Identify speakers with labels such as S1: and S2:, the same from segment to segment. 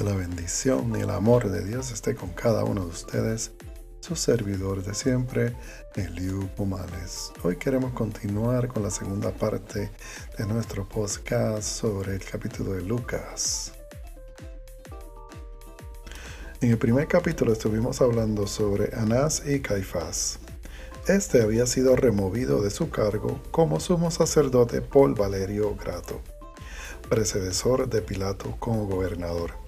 S1: Que la bendición y el amor de Dios esté con cada uno de ustedes. Su servidor de siempre, Eliu Pumales. Hoy queremos continuar con la segunda parte de nuestro podcast sobre el capítulo de Lucas. En el primer capítulo estuvimos hablando sobre Anás y Caifás. Este había sido removido de su cargo como sumo sacerdote por Valerio Grato, predecesor de Pilato como gobernador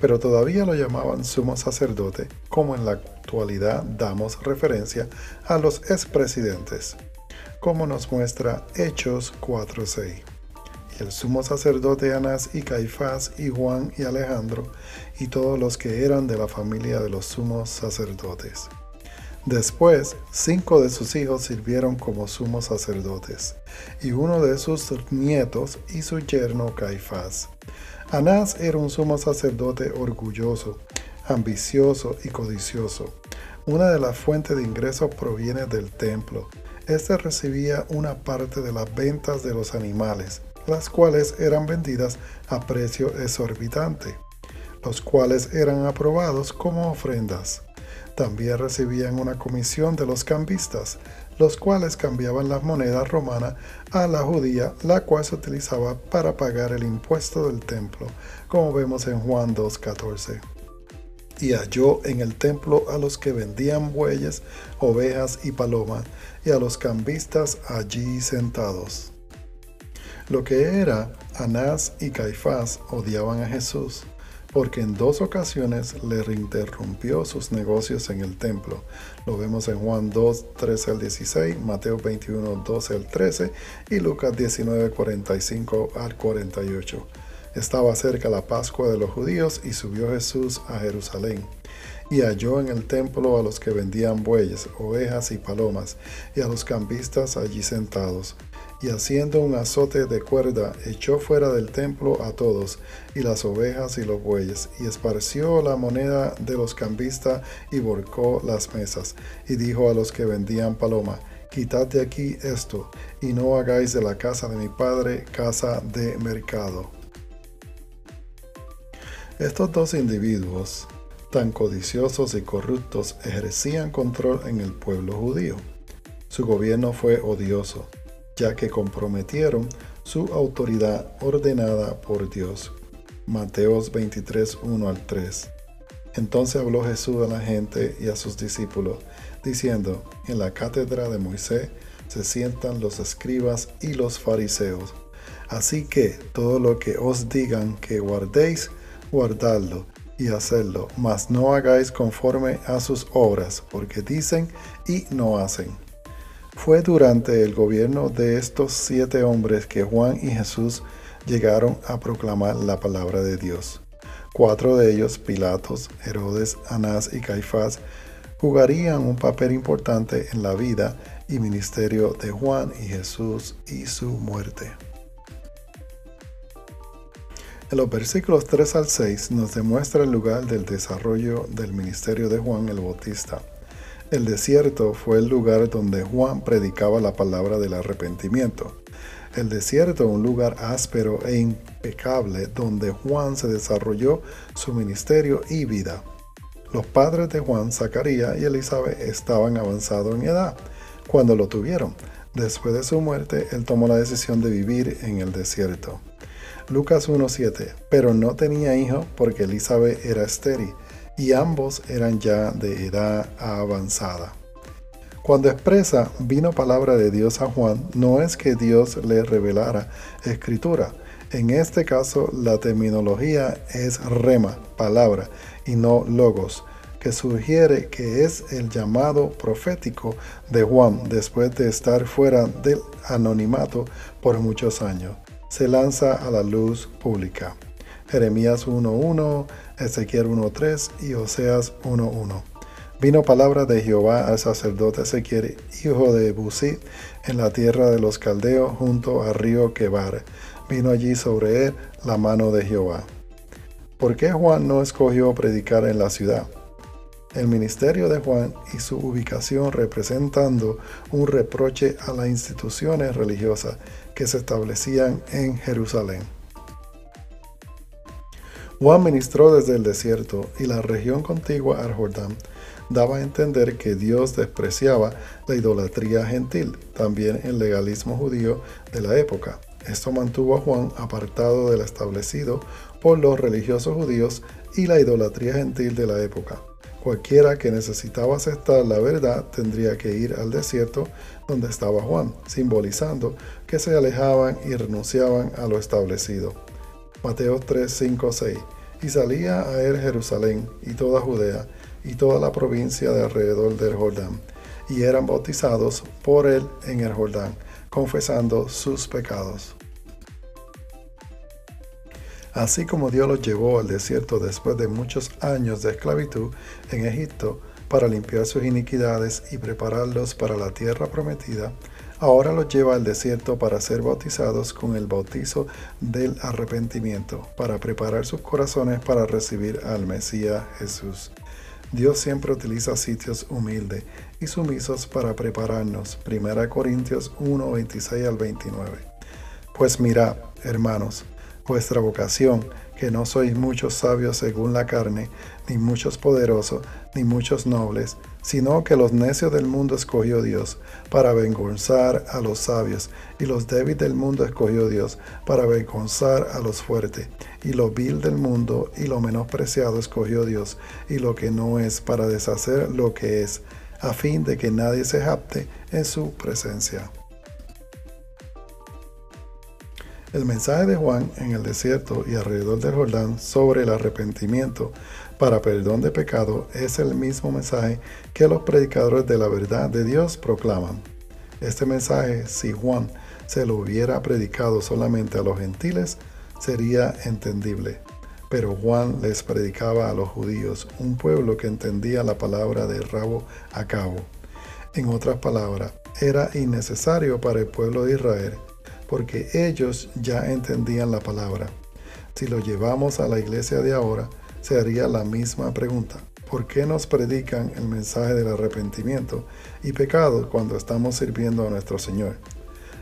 S1: pero todavía lo llamaban sumo sacerdote, como en la actualidad damos referencia a los expresidentes, como nos muestra Hechos 4.6. Y el sumo sacerdote Anás y Caifás y Juan y Alejandro y todos los que eran de la familia de los sumos sacerdotes. Después, cinco de sus hijos sirvieron como sumos sacerdotes, y uno de sus nietos y su yerno Caifás. Anás era un sumo sacerdote orgulloso, ambicioso y codicioso. Una de las fuentes de ingresos proviene del templo. Este recibía una parte de las ventas de los animales, las cuales eran vendidas a precio exorbitante, los cuales eran aprobados como ofrendas. También recibían una comisión de los cambistas, los cuales cambiaban la moneda romana a la judía, la cual se utilizaba para pagar el impuesto del templo, como vemos en Juan 2.14. Y halló en el templo a los que vendían bueyes, ovejas y palomas, y a los cambistas allí sentados. Lo que era Anás y Caifás odiaban a Jesús porque en dos ocasiones le reinterrumpió sus negocios en el templo. Lo vemos en Juan 2, 13 al 16, Mateo 21, 12 al 13 y Lucas 19, 45 al 48. Estaba cerca la Pascua de los judíos y subió Jesús a Jerusalén. Y halló en el templo a los que vendían bueyes, ovejas y palomas, y a los cambistas allí sentados y haciendo un azote de cuerda echó fuera del templo a todos, y las ovejas y los bueyes, y esparció la moneda de los cambistas y volcó las mesas, y dijo a los que vendían paloma, Quitad de aquí esto, y no hagáis de la casa de mi padre casa de mercado. Estos dos individuos, tan codiciosos y corruptos, ejercían control en el pueblo judío. Su gobierno fue odioso ya que comprometieron su autoridad ordenada por Dios. Mateos 23, 1 al 3. Entonces habló Jesús a la gente y a sus discípulos, diciendo, en la cátedra de Moisés se sientan los escribas y los fariseos. Así que todo lo que os digan que guardéis, guardadlo y hacedlo, mas no hagáis conforme a sus obras, porque dicen y no hacen. Fue durante el gobierno de estos siete hombres que Juan y Jesús llegaron a proclamar la palabra de Dios. Cuatro de ellos, Pilatos, Herodes, Anás y Caifás, jugarían un papel importante en la vida y ministerio de Juan y Jesús y su muerte. En los versículos 3 al 6 nos demuestra el lugar del desarrollo del ministerio de Juan el Bautista. El desierto fue el lugar donde Juan predicaba la palabra del arrepentimiento. El desierto, un lugar áspero e impecable donde Juan se desarrolló su ministerio y vida. Los padres de Juan, Zacarías y Elizabeth, estaban avanzados en edad cuando lo tuvieron. Después de su muerte, él tomó la decisión de vivir en el desierto. Lucas 1.7 Pero no tenía hijo porque Elizabeth era estéril y ambos eran ya de edad avanzada. Cuando expresa vino palabra de Dios a Juan, no es que Dios le revelara escritura. En este caso, la terminología es rema, palabra, y no logos, que sugiere que es el llamado profético de Juan después de estar fuera del anonimato por muchos años. Se lanza a la luz pública. Jeremías 1.1, Ezequiel 1.3 y Oseas 1.1. Vino palabra de Jehová al sacerdote Ezequiel, hijo de Busit, en la tierra de los caldeos, junto al río Quebar. Vino allí sobre él la mano de Jehová. ¿Por qué Juan no escogió predicar en la ciudad? El ministerio de Juan y su ubicación representando un reproche a las instituciones religiosas que se establecían en Jerusalén. Juan ministró desde el desierto y la región contigua al Jordán daba a entender que Dios despreciaba la idolatría gentil, también el legalismo judío de la época. Esto mantuvo a Juan apartado del establecido por los religiosos judíos y la idolatría gentil de la época. Cualquiera que necesitaba aceptar la verdad tendría que ir al desierto donde estaba Juan, simbolizando que se alejaban y renunciaban a lo establecido. Mateo 3, 5, 6. Y salía a él Jerusalén y toda Judea y toda la provincia de alrededor del Jordán, y eran bautizados por él en el Jordán, confesando sus pecados. Así como Dios los llevó al desierto después de muchos años de esclavitud en Egipto para limpiar sus iniquidades y prepararlos para la tierra prometida, ahora los lleva al desierto para ser bautizados con el bautizo del arrepentimiento, para preparar sus corazones para recibir al Mesías Jesús. Dios siempre utiliza sitios humildes y sumisos para prepararnos. 1 Corintios 1, 26 al 29. Pues mirad, hermanos, vuestra vocación, que no sois muchos sabios según la carne, ni muchos poderosos, ni muchos nobles, sino que los necios del mundo escogió Dios para avergonzar a los sabios, y los débiles del mundo escogió Dios para avergonzar a los fuertes, y lo vil del mundo y lo menospreciado escogió Dios, y lo que no es para deshacer lo que es, a fin de que nadie se japte en su presencia. El mensaje de Juan en el desierto y alrededor del Jordán sobre el arrepentimiento para perdón de pecado es el mismo mensaje que los predicadores de la verdad de Dios proclaman. Este mensaje, si Juan se lo hubiera predicado solamente a los gentiles, sería entendible. Pero Juan les predicaba a los judíos, un pueblo que entendía la palabra de rabo a cabo. En otras palabras, era innecesario para el pueblo de Israel porque ellos ya entendían la palabra. Si lo llevamos a la iglesia de ahora, se haría la misma pregunta. ¿Por qué nos predican el mensaje del arrepentimiento y pecado cuando estamos sirviendo a nuestro Señor?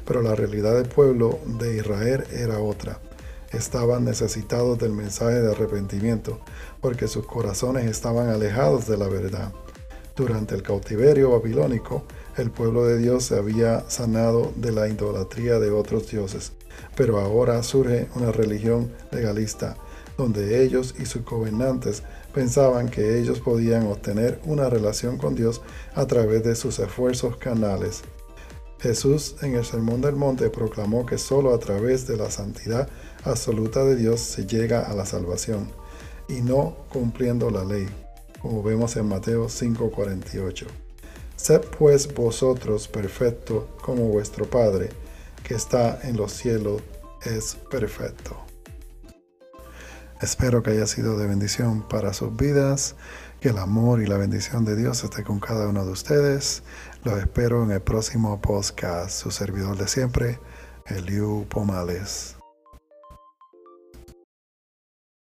S1: Pero la realidad del pueblo de Israel era otra. Estaban necesitados del mensaje de arrepentimiento porque sus corazones estaban alejados de la verdad. Durante el cautiverio babilónico, el pueblo de Dios se había sanado de la idolatría de otros dioses, pero ahora surge una religión legalista, donde ellos y sus gobernantes pensaban que ellos podían obtener una relación con Dios a través de sus esfuerzos canales. Jesús en el Sermón del Monte proclamó que solo a través de la santidad absoluta de Dios se llega a la salvación, y no cumpliendo la ley, como vemos en Mateo 5:48. Sed pues vosotros perfectos como vuestro Padre, que está en los cielos, es perfecto. Espero que haya sido de bendición para sus vidas, que el amor y la bendición de Dios esté con cada uno de ustedes. Los espero en el próximo podcast. Su servidor de siempre, Eliu Pomales.